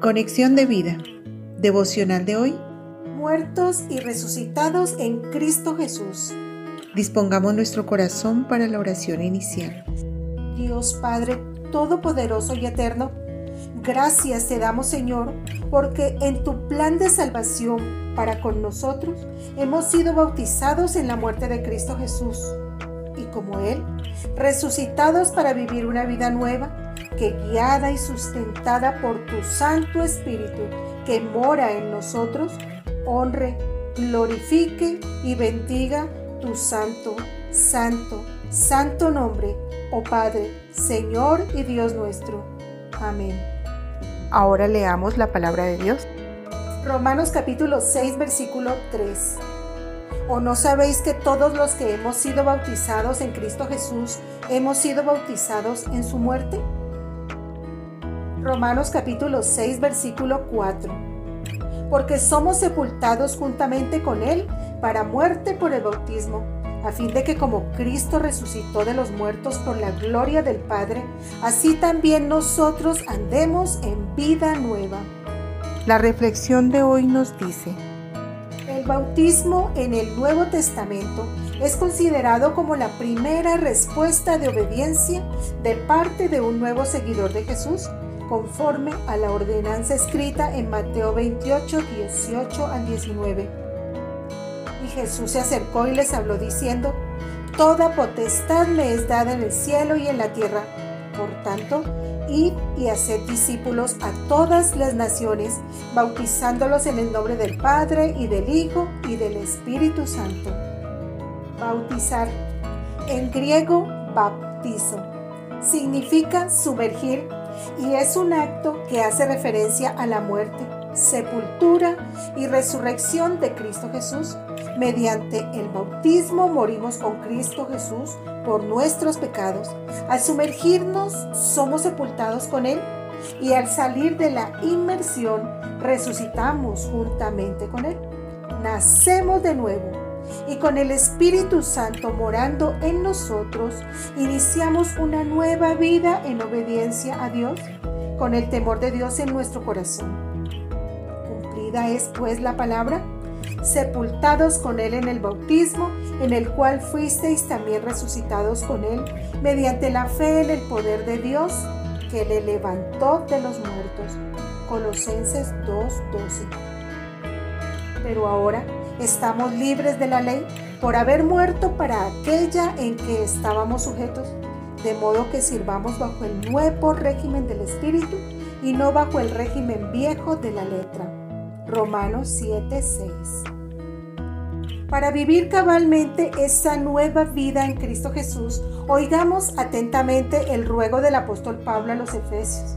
Conexión de vida. Devocional de hoy. Muertos y resucitados en Cristo Jesús. Dispongamos nuestro corazón para la oración inicial. Dios Padre Todopoderoso y Eterno, gracias te damos Señor, porque en tu plan de salvación para con nosotros hemos sido bautizados en la muerte de Cristo Jesús y como Él, resucitados para vivir una vida nueva que guiada y sustentada por tu Santo Espíritu que mora en nosotros, honre, glorifique y bendiga tu santo, santo, santo nombre, oh Padre, Señor y Dios nuestro. Amén. Ahora leamos la palabra de Dios. Romanos capítulo 6 versículo 3. ¿O no sabéis que todos los que hemos sido bautizados en Cristo Jesús hemos sido bautizados en su muerte? Romanos capítulo 6 versículo 4. Porque somos sepultados juntamente con Él para muerte por el bautismo, a fin de que como Cristo resucitó de los muertos por la gloria del Padre, así también nosotros andemos en vida nueva. La reflexión de hoy nos dice, el bautismo en el Nuevo Testamento es considerado como la primera respuesta de obediencia de parte de un nuevo seguidor de Jesús, conforme a la ordenanza escrita en Mateo 28, 18 al 19. Y Jesús se acercó y les habló diciendo, Toda potestad me es dada en el cielo y en la tierra. Por tanto, id y haced discípulos a todas las naciones, bautizándolos en el nombre del Padre y del Hijo y del Espíritu Santo. Bautizar. En griego, baptizo. Significa sumergir y es un acto que hace referencia a la muerte, sepultura y resurrección de Cristo Jesús. Mediante el bautismo morimos con Cristo Jesús por nuestros pecados. Al sumergirnos somos sepultados con Él y al salir de la inmersión resucitamos juntamente con Él. Nacemos de nuevo y con el Espíritu Santo morando en nosotros, iniciamos una nueva vida en obediencia a Dios, con el temor de Dios en nuestro corazón. Cumplida es pues la palabra, sepultados con Él en el bautismo, en el cual fuisteis también resucitados con Él, mediante la fe en el poder de Dios que le levantó de los muertos. Colosenses 2:12. Pero ahora, estamos libres de la ley por haber muerto para aquella en que estábamos sujetos, de modo que sirvamos bajo el nuevo régimen del Espíritu y no bajo el régimen viejo de la letra. Romanos 7:6. Para vivir cabalmente esa nueva vida en Cristo Jesús, oigamos atentamente el ruego del apóstol Pablo a los Efesios.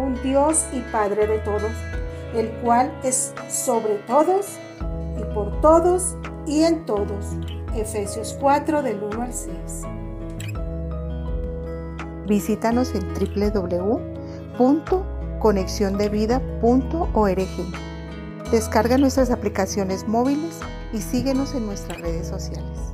un Dios y Padre de todos, el cual es sobre todos y por todos y en todos. Efesios 4 del 1 al 6. Visítanos en www.conexiondevida.org. Descarga nuestras aplicaciones móviles y síguenos en nuestras redes sociales.